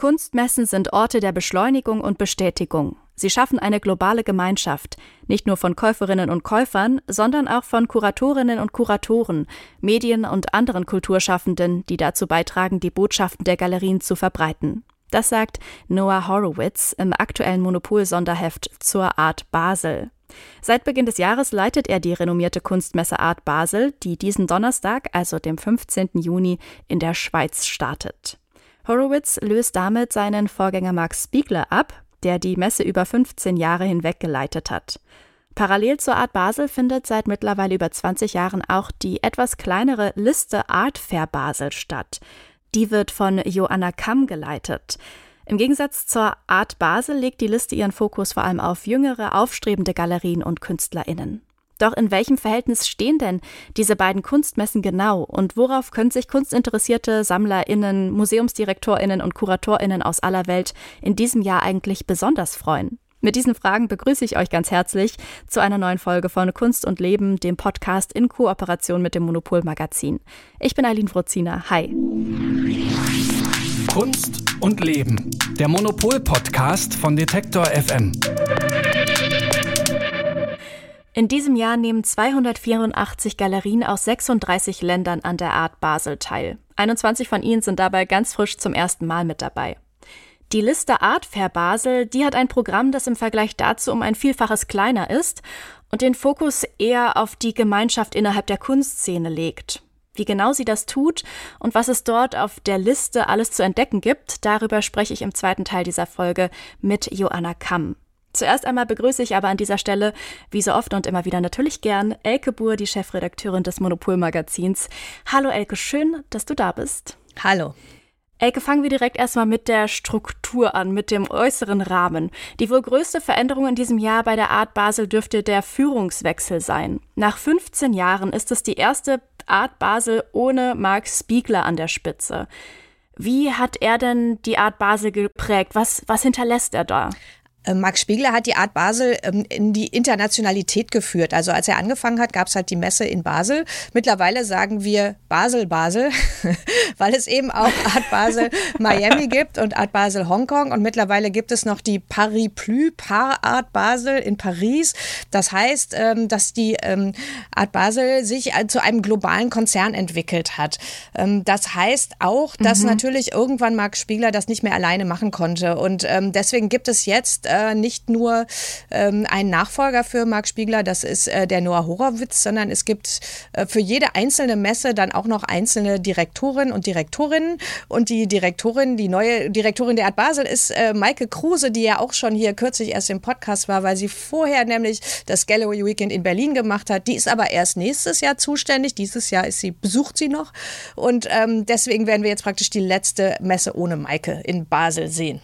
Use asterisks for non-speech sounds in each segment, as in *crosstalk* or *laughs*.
Kunstmessen sind Orte der Beschleunigung und Bestätigung. Sie schaffen eine globale Gemeinschaft, nicht nur von Käuferinnen und Käufern, sondern auch von Kuratorinnen und Kuratoren, Medien und anderen Kulturschaffenden, die dazu beitragen, die Botschaften der Galerien zu verbreiten. Das sagt Noah Horowitz im aktuellen Monopol-Sonderheft zur Art Basel. Seit Beginn des Jahres leitet er die renommierte Kunstmesse Art Basel, die diesen Donnerstag, also dem 15. Juni, in der Schweiz startet. Horowitz löst damit seinen Vorgänger Max Spiegler ab, der die Messe über 15 Jahre hinweg geleitet hat. Parallel zur Art Basel findet seit mittlerweile über 20 Jahren auch die etwas kleinere Liste Art Fair Basel statt. Die wird von Joanna Kamm geleitet. Im Gegensatz zur Art Basel legt die Liste ihren Fokus vor allem auf jüngere, aufstrebende Galerien und KünstlerInnen. Doch in welchem Verhältnis stehen denn diese beiden Kunstmessen genau und worauf können sich kunstinteressierte SammlerInnen, MuseumsdirektorInnen und KuratorInnen aus aller Welt in diesem Jahr eigentlich besonders freuen? Mit diesen Fragen begrüße ich euch ganz herzlich zu einer neuen Folge von Kunst und Leben, dem Podcast in Kooperation mit dem Monopol Magazin. Ich bin Eileen Frozina. Hi. Kunst und Leben, der Monopol Podcast von Detektor FM. In diesem Jahr nehmen 284 Galerien aus 36 Ländern an der Art Basel teil. 21 von ihnen sind dabei ganz frisch zum ersten Mal mit dabei. Die Liste Art Fair Basel, die hat ein Programm, das im Vergleich dazu um ein Vielfaches kleiner ist und den Fokus eher auf die Gemeinschaft innerhalb der Kunstszene legt. Wie genau sie das tut und was es dort auf der Liste alles zu entdecken gibt, darüber spreche ich im zweiten Teil dieser Folge mit Joanna Kamm. Zuerst einmal begrüße ich aber an dieser Stelle, wie so oft und immer wieder natürlich gern, Elke Buhr, die Chefredakteurin des Monopol-Magazins. Hallo Elke, schön, dass du da bist. Hallo. Elke, fangen wir direkt erstmal mit der Struktur an, mit dem äußeren Rahmen. Die wohl größte Veränderung in diesem Jahr bei der Art Basel dürfte der Führungswechsel sein. Nach 15 Jahren ist es die erste Art Basel ohne Mark Spiegler an der Spitze. Wie hat er denn die Art Basel geprägt? Was, was hinterlässt er da? Äh, Max Spiegler hat die Art Basel ähm, in die Internationalität geführt. Also als er angefangen hat, gab es halt die Messe in Basel. Mittlerweile sagen wir Basel, Basel, *laughs* weil es eben auch Art Basel Miami gibt und Art Basel Hongkong. Und mittlerweile gibt es noch die Paris Plus Par Art Basel in Paris. Das heißt, ähm, dass die ähm, Art Basel sich zu einem globalen Konzern entwickelt hat. Das heißt auch, dass mhm. natürlich irgendwann Max Spiegler das nicht mehr alleine machen konnte. Und deswegen gibt es jetzt äh, nicht nur ähm, einen Nachfolger für Marc Spiegler, das ist äh, der Noah Horowitz, sondern es gibt äh, für jede einzelne Messe dann auch noch einzelne Direktorinnen und Direktorinnen. Und die Direktorin, die neue Direktorin der Art Basel ist äh, Maike Kruse, die ja auch schon hier kürzlich erst im Podcast war, weil sie vorher nämlich das Gallery Weekend in Berlin gemacht hat. Die ist aber erst nächstes Jahr zuständig. Dieses Jahr ist sie, besucht sie noch. Und ähm, deswegen werden wir jetzt praktisch die letzte Messe ohne Maike in Basel sehen.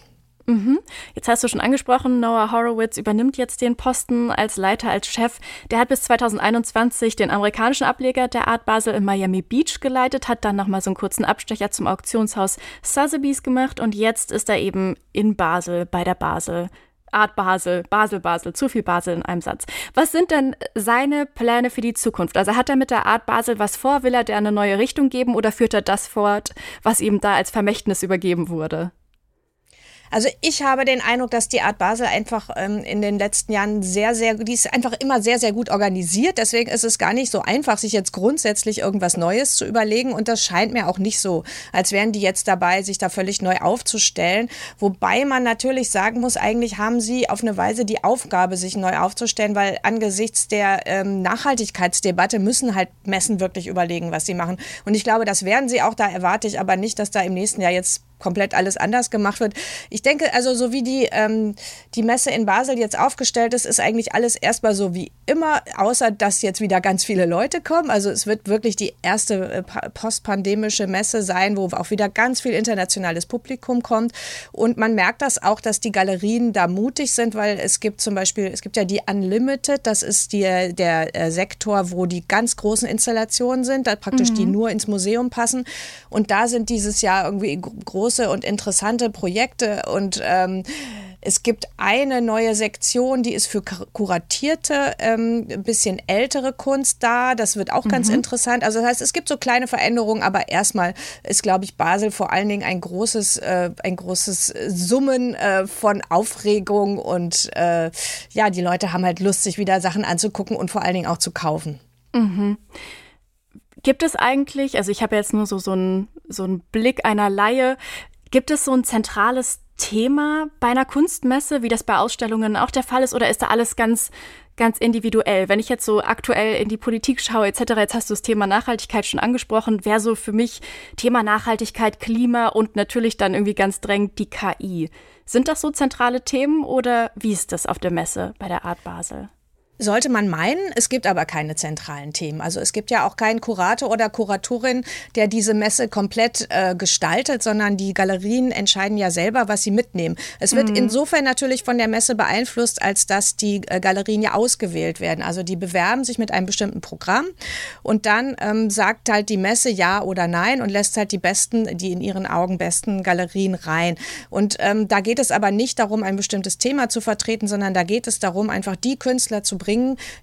Mhm. Jetzt hast du schon angesprochen, Noah Horowitz übernimmt jetzt den Posten als Leiter, als Chef. Der hat bis 2021 den amerikanischen Ableger der Art Basel in Miami Beach geleitet, hat dann nochmal so einen kurzen Abstecher zum Auktionshaus Sotheby's gemacht und jetzt ist er eben in Basel bei der Basel. Art Basel, Basel, Basel, zu viel Basel in einem Satz. Was sind denn seine Pläne für die Zukunft? Also hat er mit der Art Basel was vor? Will er der eine neue Richtung geben oder führt er das fort, was ihm da als Vermächtnis übergeben wurde? Also ich habe den Eindruck, dass die Art Basel einfach ähm, in den letzten Jahren sehr, sehr, die ist einfach immer sehr, sehr gut organisiert. Deswegen ist es gar nicht so einfach, sich jetzt grundsätzlich irgendwas Neues zu überlegen. Und das scheint mir auch nicht so, als wären die jetzt dabei, sich da völlig neu aufzustellen. Wobei man natürlich sagen muss, eigentlich haben sie auf eine Weise die Aufgabe, sich neu aufzustellen, weil angesichts der ähm, Nachhaltigkeitsdebatte müssen halt Messen wirklich überlegen, was sie machen. Und ich glaube, das werden sie auch. Da erwarte ich aber nicht, dass da im nächsten Jahr jetzt komplett alles anders gemacht wird. Ich denke, also so wie die, ähm, die Messe in Basel jetzt aufgestellt ist, ist eigentlich alles erstmal so wie immer, außer dass jetzt wieder ganz viele Leute kommen. Also es wird wirklich die erste äh, postpandemische Messe sein, wo auch wieder ganz viel internationales Publikum kommt. Und man merkt das auch, dass die Galerien da mutig sind, weil es gibt zum Beispiel, es gibt ja die Unlimited, das ist die, der äh, Sektor, wo die ganz großen Installationen sind, da praktisch mhm. die nur ins Museum passen. Und da sind dieses Jahr irgendwie große und interessante Projekte und ähm, Es gibt eine neue Sektion, die ist für kuratierte, ähm, ein bisschen ältere Kunst da. Das wird auch mhm. ganz interessant. Also das heißt, es gibt so kleine Veränderungen, aber erstmal ist, glaube ich, Basel vor allen Dingen ein großes, äh, ein großes Summen äh, von Aufregung und äh, ja, die Leute haben halt Lust, sich wieder Sachen anzugucken und vor allen Dingen auch zu kaufen. Mhm. Gibt es eigentlich, also ich habe jetzt nur so, so, einen, so einen Blick einer Laie, gibt es so ein zentrales Thema bei einer Kunstmesse, wie das bei Ausstellungen auch der Fall ist, oder ist da alles ganz, ganz individuell? Wenn ich jetzt so aktuell in die Politik schaue, etc., jetzt hast du das Thema Nachhaltigkeit schon angesprochen, wäre so für mich Thema Nachhaltigkeit, Klima und natürlich dann irgendwie ganz drängend die KI. Sind das so zentrale Themen oder wie ist das auf der Messe bei der Art Basel? Sollte man meinen, es gibt aber keine zentralen Themen. Also es gibt ja auch keinen Kurator oder Kuratorin, der diese Messe komplett äh, gestaltet, sondern die Galerien entscheiden ja selber, was sie mitnehmen. Es wird mhm. insofern natürlich von der Messe beeinflusst, als dass die äh, Galerien ja ausgewählt werden. Also die bewerben sich mit einem bestimmten Programm und dann ähm, sagt halt die Messe ja oder nein und lässt halt die besten, die in ihren Augen besten Galerien rein. Und ähm, da geht es aber nicht darum, ein bestimmtes Thema zu vertreten, sondern da geht es darum, einfach die Künstler zu bringen,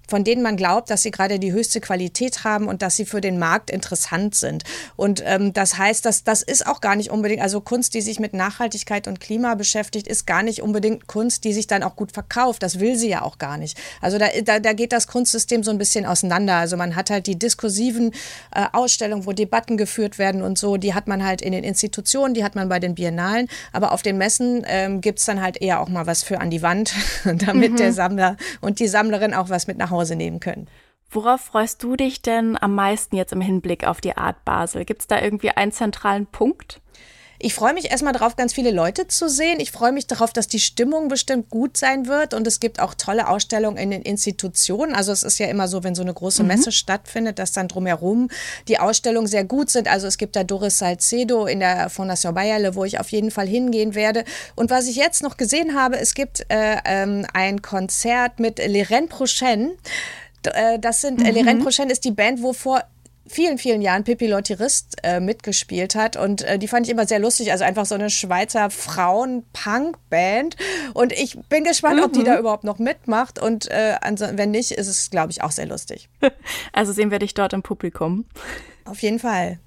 von denen man glaubt, dass sie gerade die höchste Qualität haben und dass sie für den Markt interessant sind. Und ähm, das heißt, dass das ist auch gar nicht unbedingt, also Kunst, die sich mit Nachhaltigkeit und Klima beschäftigt, ist gar nicht unbedingt Kunst, die sich dann auch gut verkauft. Das will sie ja auch gar nicht. Also da, da, da geht das Kunstsystem so ein bisschen auseinander. Also man hat halt die diskursiven äh, Ausstellungen, wo Debatten geführt werden und so, die hat man halt in den Institutionen, die hat man bei den Biennalen, aber auf den Messen ähm, gibt es dann halt eher auch mal was für an die Wand, *laughs* damit mhm. der Sammler und die Sammlerin auch was mit nach Hause nehmen können. Worauf freust du dich denn am meisten jetzt im Hinblick auf die Art Basel? Gibt es da irgendwie einen zentralen Punkt? Ich freue mich erstmal darauf, ganz viele Leute zu sehen. Ich freue mich darauf, dass die Stimmung bestimmt gut sein wird. Und es gibt auch tolle Ausstellungen in den Institutionen. Also es ist ja immer so, wenn so eine große mhm. Messe stattfindet, dass dann drumherum die Ausstellungen sehr gut sind. Also es gibt da Doris Salcedo in der Fondation Bayerle, wo ich auf jeden Fall hingehen werde. Und was ich jetzt noch gesehen habe, es gibt äh, ähm, ein Konzert mit Leren Prochaine. Äh, das sind, mhm. Leren Prochaine ist die Band, wovor vielen, vielen Jahren Pippi Lottirist äh, mitgespielt hat. Und äh, die fand ich immer sehr lustig. Also einfach so eine Schweizer Frauen-Punk-Band. Und ich bin gespannt, mhm. ob die mhm. da überhaupt noch mitmacht. Und äh, wenn nicht, ist es, glaube ich, auch sehr lustig. *laughs* Also sehen wir dich dort im Publikum. Auf jeden Fall.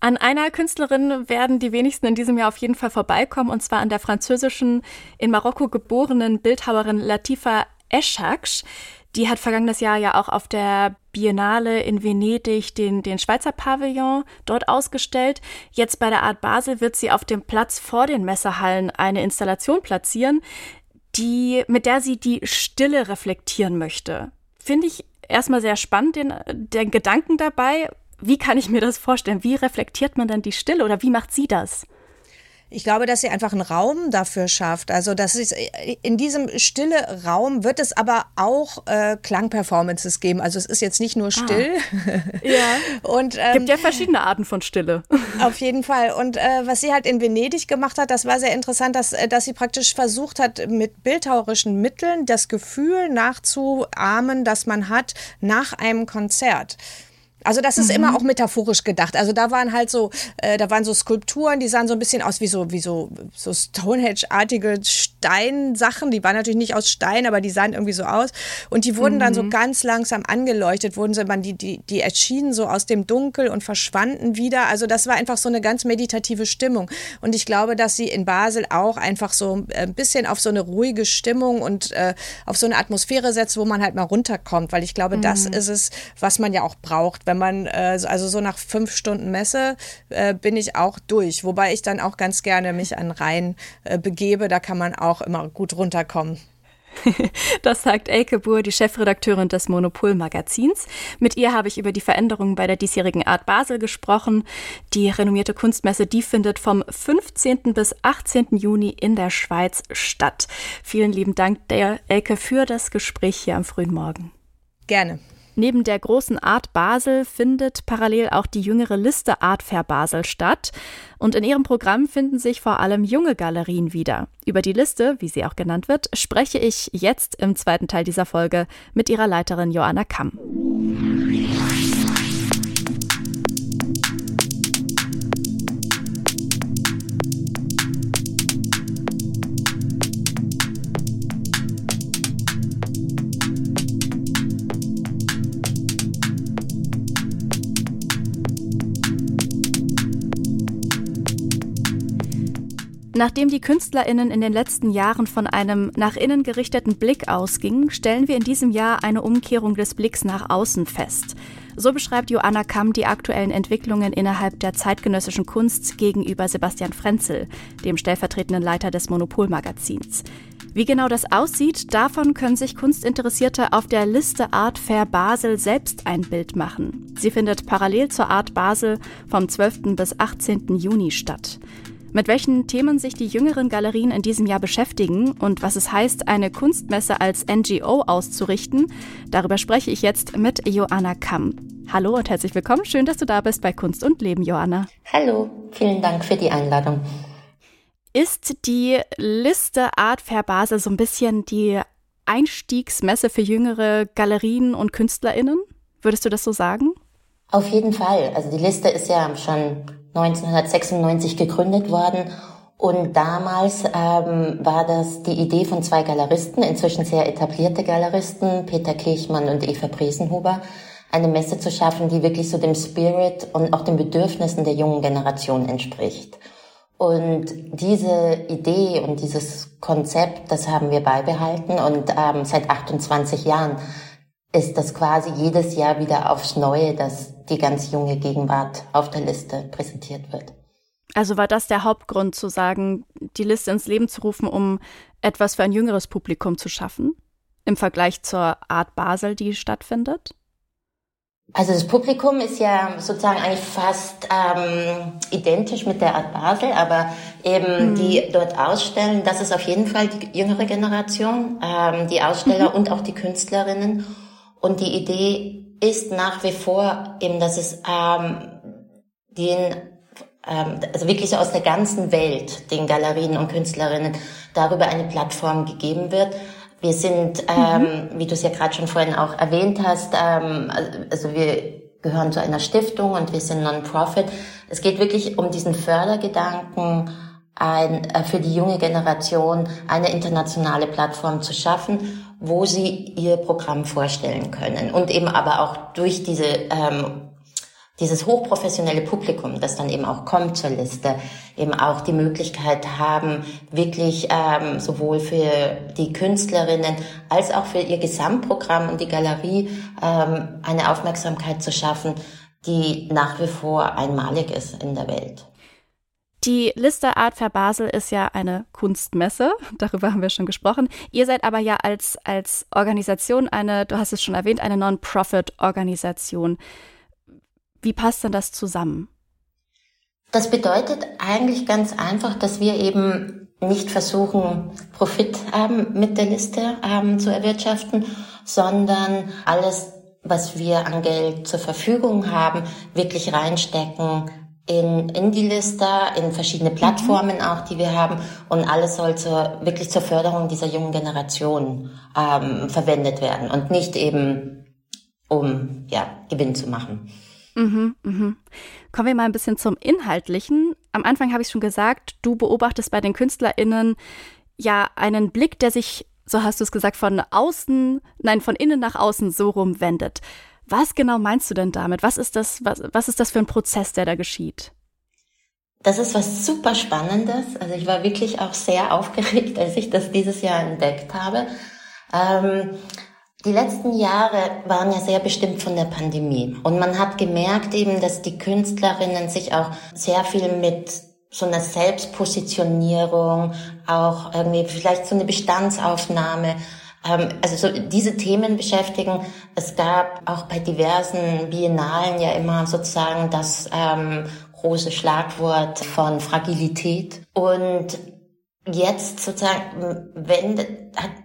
An einer Künstlerin werden die wenigsten in diesem Jahr auf jeden Fall vorbeikommen, und zwar an der französischen, in Marokko geborenen Bildhauerin Latifa Eschaksch. Die hat vergangenes Jahr ja auch auf der Biennale in Venedig den, den Schweizer Pavillon dort ausgestellt. Jetzt bei der Art Basel wird sie auf dem Platz vor den Messehallen eine Installation platzieren, die, mit der sie die Stille reflektieren möchte. Finde ich erstmal sehr spannend, den, den Gedanken dabei. Wie kann ich mir das vorstellen? Wie reflektiert man dann die Stille oder wie macht sie das? Ich glaube, dass sie einfach einen Raum dafür schafft. Also, das ist in diesem stille Raum wird es aber auch äh, Klangperformances geben. Also, es ist jetzt nicht nur ah. still. Ah. *laughs* Ja. *laughs* Und ähm, gibt ja verschiedene Arten von Stille. *laughs* Auf jeden Fall. Und äh, was sie halt in Venedig gemacht hat, das war sehr interessant, dass, äh, dass sie praktisch versucht hat, mit bildhauerischen Mitteln das Gefühl nachzuahmen, das man hat nach einem Konzert. Also das ist mhm. immer auch metaphorisch gedacht. Also da waren halt so, äh, da waren so Skulpturen, die sahen so ein bisschen aus wie so, wie so, so Stonehenge-artige Steinsachen. Die waren natürlich nicht aus Stein, aber die sahen irgendwie so aus. Und die wurden mhm. dann so mhm. ganz langsam angeleuchtet, wurden sie, man, die, die, die erschienen so aus dem Dunkel und verschwanden wieder. Also das war einfach so eine ganz meditative Stimmung. Und ich glaube, dass sie in Basel auch einfach so ein bisschen auf so eine ruhige Stimmung und äh, auf so eine Atmosphäre setzt, wo man halt mal runterkommt. Weil ich glaube, mhm. das ist es, was man ja auch braucht wenn man, äh, also so nach fünf Stunden Messe äh, bin ich auch durch. Wobei ich dann auch ganz gerne mich an Rhein äh, begebe. Da kann man auch immer gut runterkommen. *laughs* Das sagt Elke Buhr, die Chefredakteurin des Monopol-Magazins. Mit ihr habe ich über die Veränderungen bei der diesjährigen Art Basel gesprochen. Die renommierte Kunstmesse, die findet vom 15. bis 18. Juni in der Schweiz statt. Vielen lieben Dank, der Elke, für das Gespräch hier am frühen Morgen. Gerne. Neben der großen Art Basel findet parallel auch die jüngere Liste Art Fair Basel statt. Und in ihrem Programm finden sich vor allem junge Galerien wieder. Über die Liste, wie sie auch genannt wird, spreche ich jetzt im zweiten Teil dieser Folge mit ihrer Leiterin Joanna Kamm. Nachdem die KünstlerInnen in den letzten Jahren von einem nach innen gerichteten Blick ausgingen, stellen wir in diesem Jahr eine Umkehrung des Blicks nach außen fest. So beschreibt Joanna Kamm die aktuellen Entwicklungen innerhalb der zeitgenössischen Kunst gegenüber Sebastian Frenzel, dem stellvertretenden Leiter des Monopolmagazins. Wie genau das aussieht, davon können sich Kunstinteressierte auf der Liste Art Fair Basel selbst ein Bild machen. Sie findet parallel zur Art Basel vom 12. bis 18. Juni statt. Mit welchen Themen sich die jüngeren Galerien in diesem Jahr beschäftigen und was es heißt, eine Kunstmesse als NGO auszurichten, darüber spreche ich jetzt mit Joanna Kamm. Hallo und herzlich willkommen. Schön, dass du da bist bei Kunst und Leben, Joanna. Hallo, vielen Dank für die Einladung. Ist die Liste Art Fair Basel so ein bisschen die Einstiegsmesse für jüngere Galerien und KünstlerInnen? Würdest du das so sagen? Auf jeden Fall. Also die Liste ist ja schon 1996 gegründet worden. Und damals ähm, war das die Idee von zwei Galeristen, inzwischen sehr etablierte Galeristen, Peter Kirchmann und Eva Bresenhuber, eine Messe zu schaffen, die wirklich so dem Spirit und auch den Bedürfnissen der jungen Generation entspricht. Und diese Idee und dieses Konzept, das haben wir beibehalten und ähm, seit 28 Jahren ist das quasi jedes Jahr wieder aufs Neue, dass die ganz junge Gegenwart auf der Liste präsentiert wird. Also war das der Hauptgrund zu sagen, die Liste ins Leben zu rufen, um etwas für ein jüngeres Publikum zu schaffen, im Vergleich zur Art Basel, die stattfindet? Also das Publikum ist ja sozusagen eigentlich fast ähm, identisch mit der Art Basel, aber eben mhm. die dort ausstellen, das ist auf jeden Fall die jüngere Generation, ähm, die Aussteller mhm. und auch die Künstlerinnen. Und die Idee ist nach wie vor eben, dass es ähm, den ähm, also wirklich aus der ganzen Welt den Galerien und Künstlerinnen darüber eine Plattform gegeben wird. Wir sind, ähm, mhm. wie du es ja gerade schon vorhin auch erwähnt hast, ähm, also wir gehören zu einer Stiftung und wir sind Non-Profit. Es geht wirklich um diesen Fördergedanken, ein, äh, für die junge Generation eine internationale Plattform zu schaffen, wo sie ihr Programm vorstellen können und eben aber auch durch diese ähm, dieses hochprofessionelle Publikum, das dann eben auch kommt zur Liste, eben auch die Möglichkeit haben, wirklich ähm, sowohl für die Künstlerinnen als auch für ihr Gesamtprogramm und die Galerie ähm, eine Aufmerksamkeit zu schaffen, die nach wie vor einmalig ist in der Welt. Die Liste Art Fair Basel ist ja eine Kunstmesse, *laughs* darüber haben wir schon gesprochen. Ihr seid aber ja als, als Organisation eine, du hast es schon erwähnt, eine Non-Profit-Organisation. Wie passt denn das zusammen? Das bedeutet eigentlich ganz einfach, dass wir eben nicht versuchen, Profit ähm, mit der Liste ähm, zu erwirtschaften, sondern alles, was wir an Geld zur Verfügung haben, wirklich reinstecken in, in die Liste, in verschiedene Plattformen mhm. auch, die wir haben. Und alles soll zur, wirklich zur Förderung dieser jungen Generation ähm, verwendet werden und nicht eben, um ja, Gewinn zu machen. Mhm, mhm. Kommen wir mal ein bisschen zum Inhaltlichen. Am Anfang habe ich schon gesagt, du beobachtest bei den KünstlerInnen ja einen Blick, der sich, so hast du es gesagt, von außen, nein, von innen nach außen so rumwendet. Was genau meinst du denn damit? Was ist das, was, was ist das für ein Prozess, der da geschieht? Das ist was super Spannendes. Also ich war wirklich auch sehr aufgeregt, *laughs* als ich das dieses Jahr entdeckt habe. Ähm, die letzten Jahre waren ja sehr bestimmt von der Pandemie. Und man hat gemerkt eben, dass die Künstlerinnen sich auch sehr viel mit so einer Selbstpositionierung, auch irgendwie vielleicht so eine Bestandsaufnahme also so diese Themen beschäftigen. Es gab auch bei diversen Biennalen ja immer sozusagen das ähm, große Schlagwort von Fragilität. Und jetzt sozusagen wendet,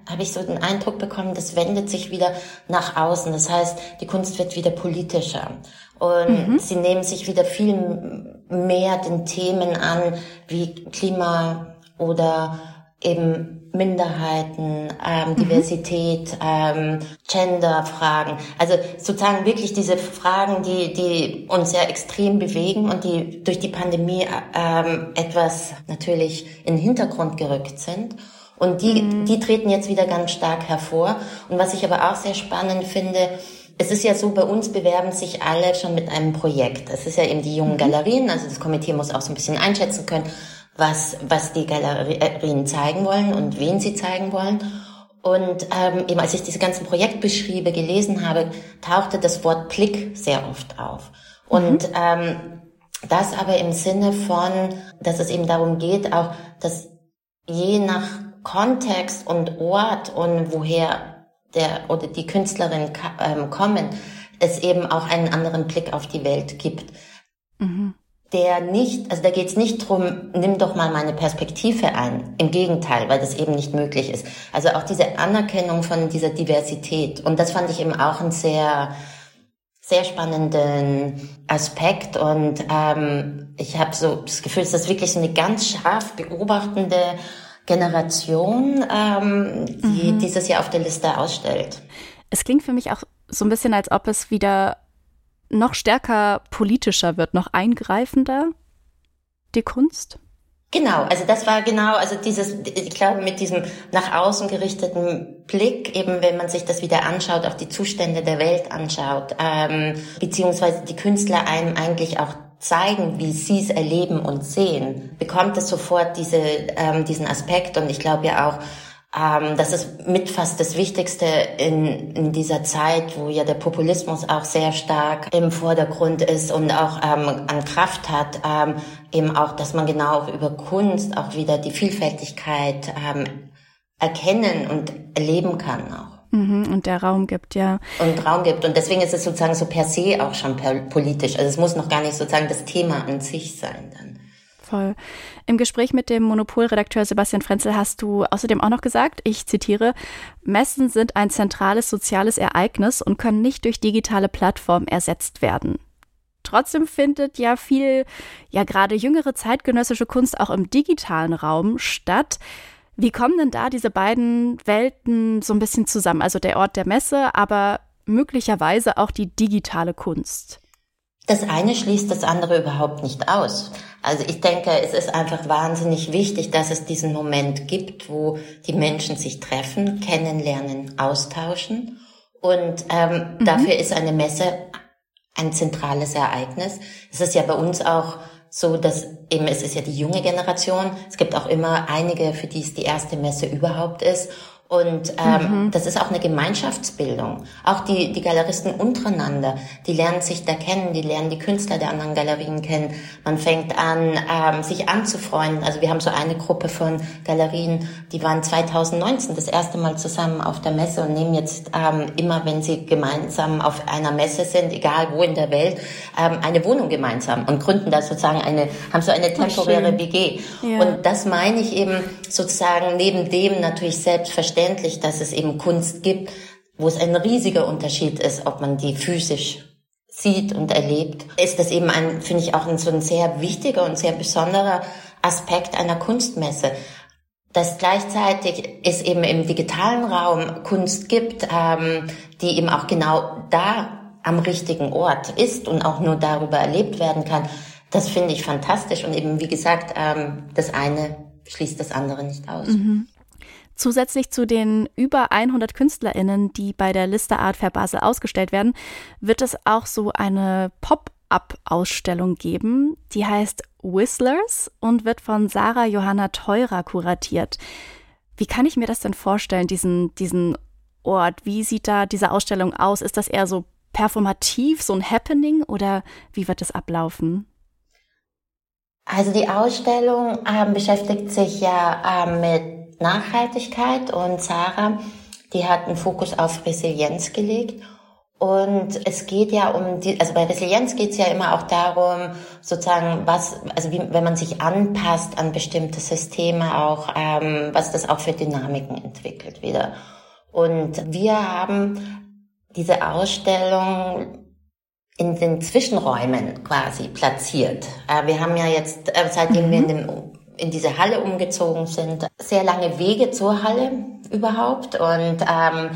habe ich so den Eindruck bekommen, das wendet sich wieder nach außen. Das heißt, die Kunst wird wieder politischer. Und mhm. sie nehmen sich wieder viel mehr den Themen an, wie Klima oder eben Minderheiten, ähm, mhm. Diversität, ähm, Gender-Fragen. Also sozusagen wirklich diese Fragen, die, die uns ja extrem bewegen und die durch die Pandemie ähm, etwas natürlich in den Hintergrund gerückt sind. Und die, mhm. die treten jetzt wieder ganz stark hervor. Und was ich aber auch sehr spannend finde, es ist ja so, bei uns bewerben sich alle schon mit einem Projekt. Es ist ja eben die jungen mhm. Galerien, also das Komitee muss auch so ein bisschen einschätzen können, was, was die Galerien zeigen wollen und wen sie zeigen wollen. Und ähm, eben als ich diese ganzen Projektbeschriebe gelesen habe, tauchte das Wort Blick sehr oft auf. Und mhm. ähm, das aber im Sinne von, dass es eben darum geht, auch, dass je nach Kontext und Ort und woher der oder die Künstlerin ähm, kommen, es eben auch einen anderen Blick auf die Welt gibt. Mhm. Der nicht, also da geht es nicht drum, nimm doch mal meine Perspektive ein. Im Gegenteil, weil das eben nicht möglich ist. Also auch diese Anerkennung von dieser Diversität. Und das fand ich eben auch ein sehr, sehr spannenden Aspekt und ähm, ich habe so das Gefühl, dass das wirklich so eine ganz scharf beobachtende Generation, ähm, die mhm. dieses Jahr auf der Liste ausstellt. Es klingt für mich auch so ein bisschen, als ob es wieder noch stärker politischer wird, noch eingreifender, die Kunst? Genau, also das war genau, also dieses, ich glaube, mit diesem nach außen gerichteten Blick, eben wenn man sich das wieder anschaut, auch die Zustände der Welt anschaut, ähm, beziehungsweise die Künstler einem eigentlich auch zeigen, wie sie es erleben und sehen, bekommt es sofort diese, ähm, diesen Aspekt und ich glaube ja auch, ähm, das ist mit fast das Wichtigste in, in dieser Zeit, wo ja der Populismus auch sehr stark im Vordergrund ist und auch ähm, an Kraft hat, ähm, eben auch, dass man genau auch über Kunst auch wieder die Vielfältigkeit ähm, erkennen und erleben kann auch. Mhm, und der Raum gibt, ja. Und Raum gibt. Und deswegen ist es sozusagen so per se auch schon politisch. Also es muss noch gar nicht sozusagen das Thema an sich sein dann. Voll. Im Gespräch mit dem Monopolredakteur Sebastian Frenzel hast du außerdem auch noch gesagt, ich zitiere, Messen sind ein zentrales soziales Ereignis und können nicht durch digitale Plattformen ersetzt werden. Trotzdem findet ja viel, ja gerade jüngere zeitgenössische Kunst auch im digitalen Raum statt. Wie kommen denn da diese beiden Welten so ein bisschen zusammen? Also der Ort der Messe, aber möglicherweise auch die digitale Kunst. Das eine schließt das andere überhaupt nicht aus. Also ich denke, es ist einfach wahnsinnig wichtig, dass es diesen Moment gibt, wo die Menschen sich treffen, kennenlernen, austauschen. Und ähm, mhm. dafür ist eine Messe ein zentrales Ereignis. Es ist ja bei uns auch so, dass eben es ist ja die junge Generation. Es gibt auch immer einige, für die es die erste Messe überhaupt ist. Und ähm, mhm. das ist auch eine Gemeinschaftsbildung. Auch die, die Galeristen untereinander, die lernen sich da kennen, die lernen die Künstler der anderen Galerien kennen. Man fängt an, ähm, sich anzufreunden. Also wir haben so eine Gruppe von Galerien, die waren 2019 das erste Mal zusammen auf der Messe und nehmen jetzt ähm, immer, wenn sie gemeinsam auf einer Messe sind, egal wo in der Welt, ähm, eine Wohnung gemeinsam und gründen da sozusagen eine, haben so eine temporäre WG. Ja. Und das meine ich eben sozusagen neben dem natürlich selbstverständlich verständlich, dass es eben Kunst gibt, wo es ein riesiger Unterschied ist, ob man die physisch sieht und erlebt, ist das eben ein, finde ich, auch ein, so ein sehr wichtiger und sehr besonderer Aspekt einer Kunstmesse. Dass gleichzeitig es eben im digitalen Raum Kunst gibt, ähm, die eben auch genau da am richtigen Ort ist und auch nur darüber erlebt werden kann, das finde ich fantastisch. Und eben, wie gesagt, ähm, das eine schließt das andere nicht aus. Mhm. Zusätzlich zu den über 100 KünstlerInnen, die bei der Liste Art Fair Basel ausgestellt werden, wird es auch so eine Pop-up-Ausstellung geben, die heißt Whistlers und wird von Sarah Johanna Teurer kuratiert. Wie kann ich mir das denn vorstellen, diesen, diesen Ort? Wie sieht da diese Ausstellung aus? Ist das eher so performativ, so ein Happening oder wie wird es ablaufen? Also die Ausstellung äh, beschäftigt sich ja äh, mit Nachhaltigkeit und Sarah, die hat einen Fokus auf Resilienz gelegt. Und es geht ja um die, also bei Resilienz geht es ja immer auch darum, sozusagen, was, also wie, wenn man sich anpasst an bestimmte Systeme auch, ähm, was das auch für Dynamiken entwickelt wieder. Und wir haben diese Ausstellung in den Zwischenräumen quasi platziert. Äh, wir haben ja jetzt, äh, seitdem mhm. wir in dem in diese Halle umgezogen sind. Sehr lange Wege zur Halle überhaupt und ähm,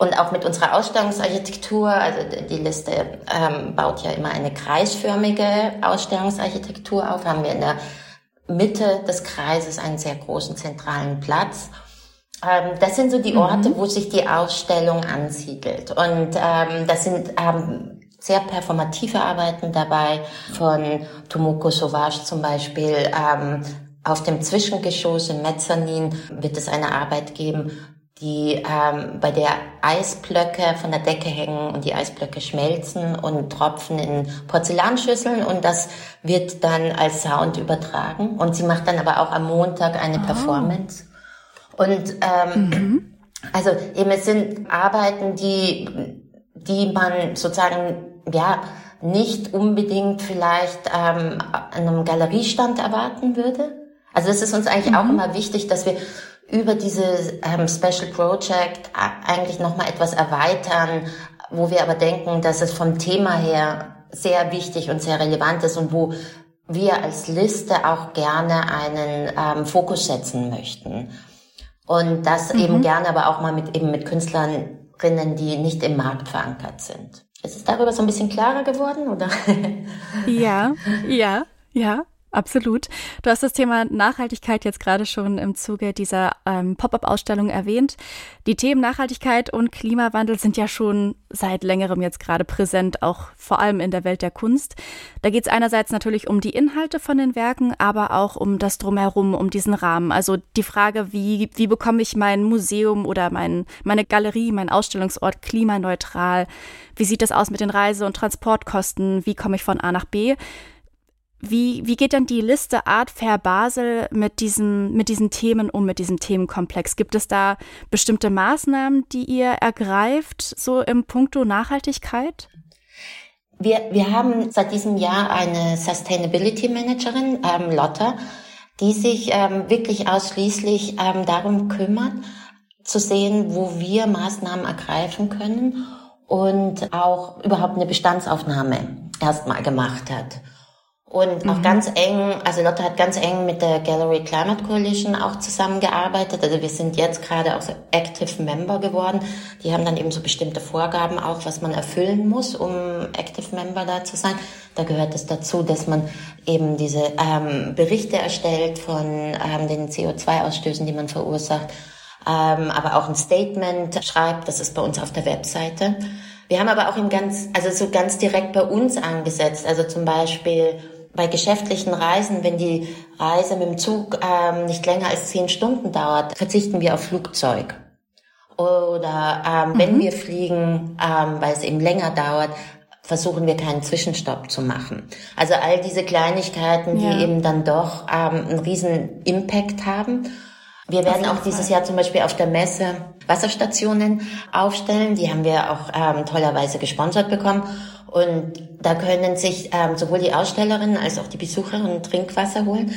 und auch mit unserer Ausstellungsarchitektur, also die Liste ähm, baut ja immer eine kreisförmige Ausstellungsarchitektur auf, haben wir in der Mitte des Kreises einen sehr großen zentralen Platz. Ähm, das sind so die. Orte, mhm. wo sich die Ausstellung ansiedelt. Und ähm, das sind ähm, sehr performative Arbeiten dabei, von Tomoko Sauvage zum Beispiel, ähm, auf dem Zwischengeschoss im Mezzanin wird es eine Arbeit geben, die ähm, bei der Eisblöcke von der Decke hängen und die Eisblöcke schmelzen und tropfen in Porzellanschüsseln und das wird dann als Sound übertragen. Und sie macht dann aber auch am Montag eine oh. Performance. Und ähm, mhm. also eben es sind Arbeiten, die, die man sozusagen ja nicht unbedingt vielleicht ähm, an einem Galeriestand erwarten würde. Also das ist uns eigentlich mhm. auch immer wichtig, dass wir über dieses ähm, Special Project eigentlich nochmal etwas erweitern, wo wir aber denken, dass es vom Thema her sehr wichtig und sehr relevant ist und wo wir als Liste auch gerne einen ähm, Fokus setzen möchten. Und das mhm. eben gerne aber auch mal mit eben mit Künstlerinnen, die nicht im Markt verankert sind. Ist es darüber so ein bisschen klarer geworden, oder? Ja, ja, ja. Absolut. Du hast das Thema Nachhaltigkeit jetzt gerade schon im Zuge dieser ähm, Pop-up-Ausstellung erwähnt. Die Themen Nachhaltigkeit und Klimawandel sind ja schon seit längerem jetzt gerade präsent, auch vor allem in der Welt der Kunst. Da geht es einerseits natürlich um die Inhalte von den Werken, aber auch um das Drumherum, um diesen Rahmen. Also die Frage, wie, wie bekomme ich mein Museum oder mein, meine Galerie, mein Ausstellungsort klimaneutral? Wie sieht das aus mit den Reise- und Transportkosten? Wie komme ich von A nach B? Wie, wie geht denn die Liste Art Fair Basel mit diesen, mit diesen Themen um, mit diesem Themenkomplex? Gibt es da bestimmte Maßnahmen, die ihr ergreift, so im Puncto Nachhaltigkeit? Wir, wir haben seit diesem Jahr eine Sustainability Managerin, ähm, Lotta, die sich ähm, wirklich ausschließlich ähm, darum kümmert, zu sehen, wo wir Maßnahmen ergreifen können und auch überhaupt eine Bestandsaufnahme erstmal gemacht hat. Und mhm. auch ganz eng, also Lotte hat ganz eng mit der Gallery Climate Coalition auch zusammengearbeitet. Also wir sind jetzt gerade auch so Active Member geworden. Die haben dann eben so bestimmte Vorgaben auch, was man erfüllen muss, um Active Member da zu sein. Da gehört es dazu, dass man eben diese ähm, Berichte erstellt von ähm, den CO2-Ausstößen, die man verursacht, ähm, aber auch ein Statement schreibt. Das ist bei uns auf der Webseite. Wir haben aber auch im ganz, also so ganz direkt bei uns angesetzt. Also zum Beispiel bei geschäftlichen Reisen, wenn die Reise mit dem Zug ähm, nicht länger als zehn Stunden dauert, verzichten wir auf Flugzeug. Oder ähm, mhm. wenn wir fliegen, ähm, weil es eben länger dauert, versuchen wir keinen Zwischenstopp zu machen. Also all diese Kleinigkeiten, ja. die eben dann doch ähm, einen riesen Impact haben. Wir werden auch dieses. Jahr zum Beispiel auf der Messe Wasserstationen aufstellen. Die haben wir auch ähm, tollerweise gesponsert bekommen. Und da können sich ähm, sowohl die Ausstellerinnen als auch die Besucherinnen Trinkwasser holen.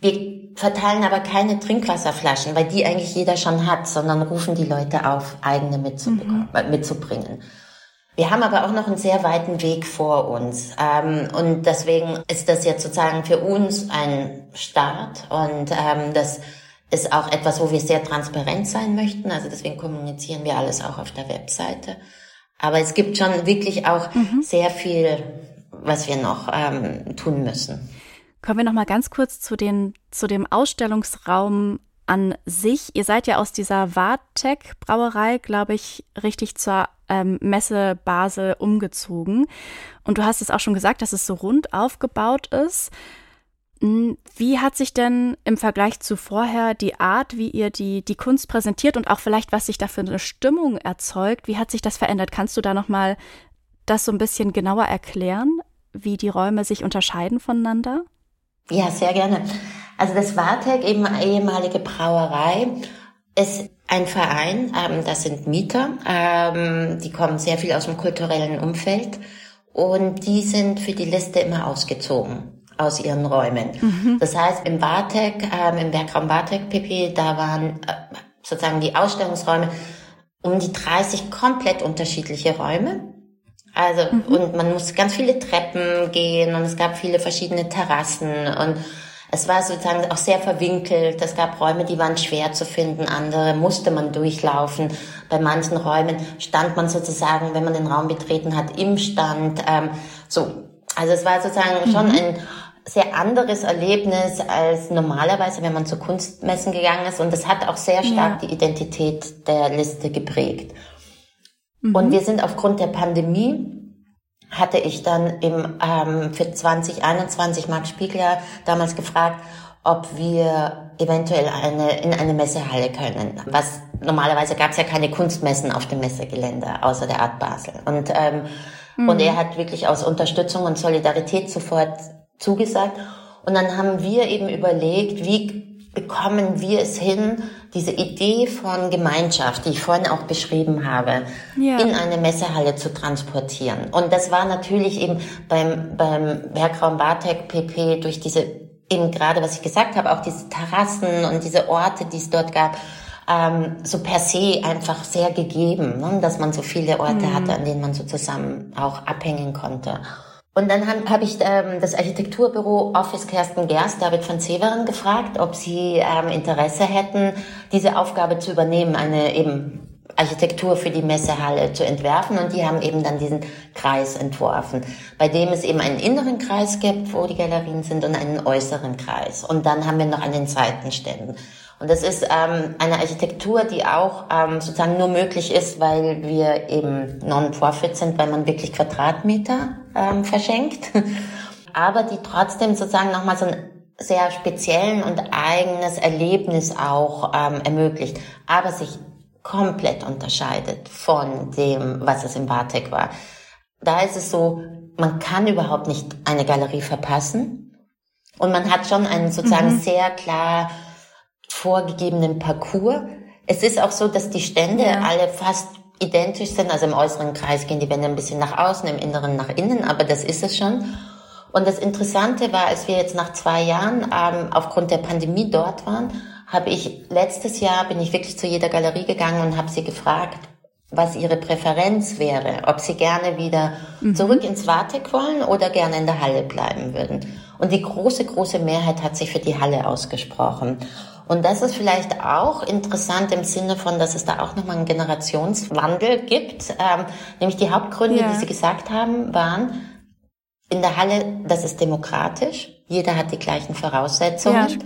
Wir verteilen aber keine Trinkwasserflaschen, weil die eigentlich jeder schon hat, sondern rufen die Leute auf, eigene mhm. mitzubringen. Wir haben aber auch noch einen sehr weiten Weg vor uns. Ähm, und deswegen ist das jetzt sozusagen für uns ein Start. Und ähm, das ist auch etwas, wo wir sehr transparent sein möchten. Also deswegen kommunizieren wir alles auch auf der Webseite. Aber es gibt schon wirklich auch mhm. sehr viel, was wir noch ähm, tun müssen. Kommen wir noch mal ganz kurz zu, den, zu dem Ausstellungsraum an sich. Ihr seid ja aus dieser Wartec Brauerei, glaube ich, richtig zur ähm, Messe Basel umgezogen. Und du hast es auch schon gesagt, dass es so rund aufgebaut ist. Hm, wie hat sich denn im Vergleich zu vorher die Art, wie ihr die, die Kunst präsentiert und auch vielleicht, was sich da für eine Stimmung erzeugt, wie hat sich das verändert? Kannst du da nochmal das so ein bisschen genauer erklären, wie die Räume sich unterscheiden voneinander? Ja, sehr gerne. Also das Wartec, eben ehemalige Brauerei, ist ein Verein, ähm, das sind Mieter, ähm, die kommen sehr viel aus dem kulturellen Umfeld und die sind für die Liste immer ausgezogen aus ihren Räumen. Mhm. Das heißt, im Bartek, ähm, im Werkraum Bartek PP, da waren äh, sozusagen die Ausstellungsräume um die 30 komplett unterschiedliche Räume. Also, mhm. und man musste ganz viele Treppen gehen und es gab viele verschiedene Terrassen und es war sozusagen auch sehr verwinkelt. Es gab Räume, die waren schwer zu finden, andere musste man durchlaufen. Bei manchen Räumen stand man sozusagen, wenn man den Raum betreten hat, im Stand. Ähm, so, also es war sozusagen mhm. schon ein sehr anderes Erlebnis als normalerweise, wenn man zu Kunstmessen gegangen ist. Und das hat auch sehr stark ja. die Identität der Liste geprägt. Mhm. Und wir sind aufgrund der Pandemie hatte ich dann im, ähm, für 2021 Marc Spiegler damals gefragt, ob wir eventuell eine, in eine Messehalle können. Was normalerweise gab es ja keine Kunstmessen auf dem Messegelände, außer der Art Basel. Und, ähm, mhm. und er hat wirklich aus Unterstützung und Solidarität sofort zugesagt. Und dann haben wir eben überlegt, wie bekommen wir es hin, diese Idee von Gemeinschaft, die ich vorhin auch beschrieben habe, ja. in eine Messehalle zu transportieren. Und das war natürlich eben beim, beim Werkraum Bartek PP durch diese, eben gerade was ich gesagt habe, auch diese Terrassen und diese Orte, die es dort gab, ähm, so per se einfach sehr gegeben, ne? dass man so viele Orte mhm. hatte, an denen man so zusammen auch abhängen konnte. Und dann habe hab ich ähm, das Architekturbüro Office Kersten Gerst, David von Severen, gefragt, ob sie ähm, Interesse hätten, diese Aufgabe zu übernehmen, eine eben Architektur für die Messehalle zu entwerfen. Und die haben eben dann diesen Kreis entworfen, bei dem es eben einen inneren Kreis gibt, wo die Galerien sind, und einen äußeren Kreis. Und dann haben wir noch an den Seitenständen. Und das ist ähm, eine Architektur, die auch ähm, sozusagen nur möglich ist, weil wir eben Non-Profit sind, weil man wirklich Quadratmeter ähm, verschenkt, *laughs* aber die trotzdem sozusagen nochmal so einen sehr speziellen und eigenes Erlebnis auch ähm, ermöglicht, aber sich komplett unterscheidet von dem, was es im Bartek war. Da ist es so, man kann überhaupt nicht eine Galerie verpassen und man hat schon einen sozusagen mhm. sehr klar vorgegebenen Parcours. Es ist auch so, dass die Stände ja. alle fast identisch sind. Also im äußeren Kreis gehen die Wände ein bisschen nach außen, im inneren nach innen, aber das ist es schon. Und das Interessante war, als wir jetzt nach zwei Jahren ähm, aufgrund der Pandemie dort waren, habe ich letztes Jahr bin ich wirklich zu jeder Galerie gegangen und habe sie gefragt, was ihre Präferenz wäre, ob sie gerne wieder mhm. zurück ins Wartek wollen oder gerne in der Halle bleiben würden. Und die große, große Mehrheit hat sich für die Halle ausgesprochen. Und das ist vielleicht auch interessant im Sinne von, dass es da auch nochmal einen Generationswandel gibt. Ähm, nämlich die Hauptgründe, ja. die Sie gesagt haben, waren in der Halle, das ist demokratisch. Jeder hat die gleichen Voraussetzungen. Ja.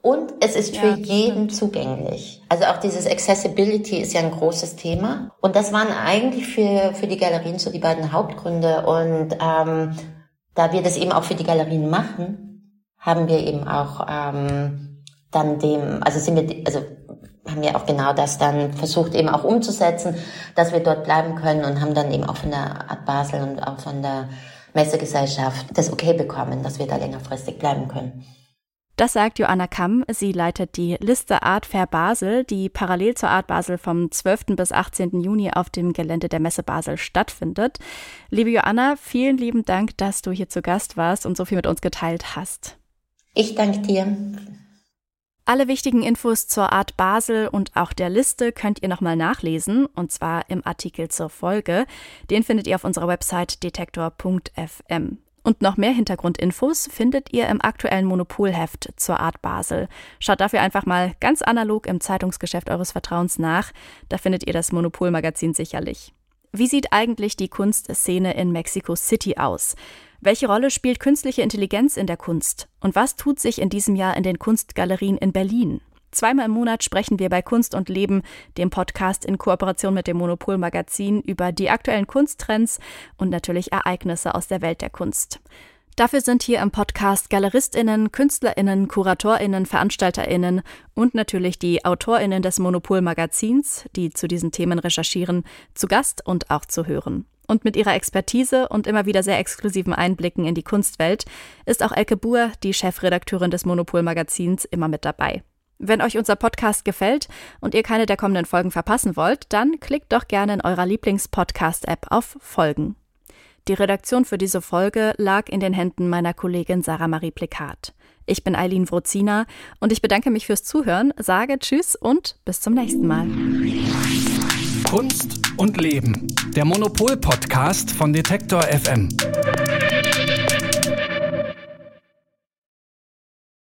Und es ist für ja, jeden stimmt. zugänglich. Also auch dieses Accessibility ist ja ein großes Thema. Und das waren eigentlich für, für die Galerien so die beiden Hauptgründe. Und ähm, da wir das eben auch für die Galerien machen, haben wir eben auch ähm, dann dem, also sind wir, also haben wir auch genau das dann versucht eben auch umzusetzen, dass wir dort bleiben können und haben dann eben auch von der Art Basel und auch von der Messegesellschaft das okay bekommen, dass wir da längerfristig bleiben können. Das sagt Joanna Kamm. Sie leitet die Liste Art Fair Basel, die parallel zur Art Basel vom 12. bis 18. Juni auf dem Gelände der Messe Basel stattfindet. Liebe Joanna, vielen lieben Dank, dass du hier zu Gast warst und so viel mit uns geteilt hast. Ich danke dir. Alle wichtigen Infos zur Art Basel und auch der Liste könnt ihr nochmal nachlesen, und zwar im Artikel zur Folge. Den findet ihr auf unserer Website detektor.fm. Und noch mehr Hintergrundinfos findet ihr im aktuellen Monopolheft zur Art Basel. Schaut dafür einfach mal ganz analog im Zeitungsgeschäft eures Vertrauens nach. Da findet ihr das Monopolmagazin sicherlich. Wie sieht eigentlich die Kunstszene in Mexico City aus? Welche Rolle spielt künstliche Intelligenz in der Kunst? Und was tut sich in diesem Jahr in den Kunstgalerien in Berlin? Zweimal im Monat sprechen wir bei Kunst und Leben, dem Podcast in Kooperation mit dem Monopol Magazin, über die aktuellen Kunsttrends und natürlich Ereignisse aus der Welt der Kunst. Dafür sind hier im Podcast Galeristinnen, Künstlerinnen, Kuratorinnen, Veranstalterinnen und natürlich die Autorinnen des Monopol Magazins, die zu diesen Themen recherchieren, zu Gast und auch zu hören. Und mit ihrer Expertise und immer wieder sehr exklusiven Einblicken in die Kunstwelt ist auch Elke Buhr, die Chefredakteurin des Monopol-Magazins, immer mit dabei. Wenn euch unser Podcast gefällt und ihr keine der kommenden Folgen verpassen wollt, dann klickt doch gerne in eurer Lieblings-Podcast-App auf Folgen. Die Redaktion für diese Folge lag in den Händen meiner Kollegin Sarah Marie Plikat. Ich bin Eileen Wrozina und ich bedanke mich fürs Zuhören, sage Tschüss und bis zum nächsten Mal. Kunst und Leben. Der Monopol-Podcast von Detektor FM.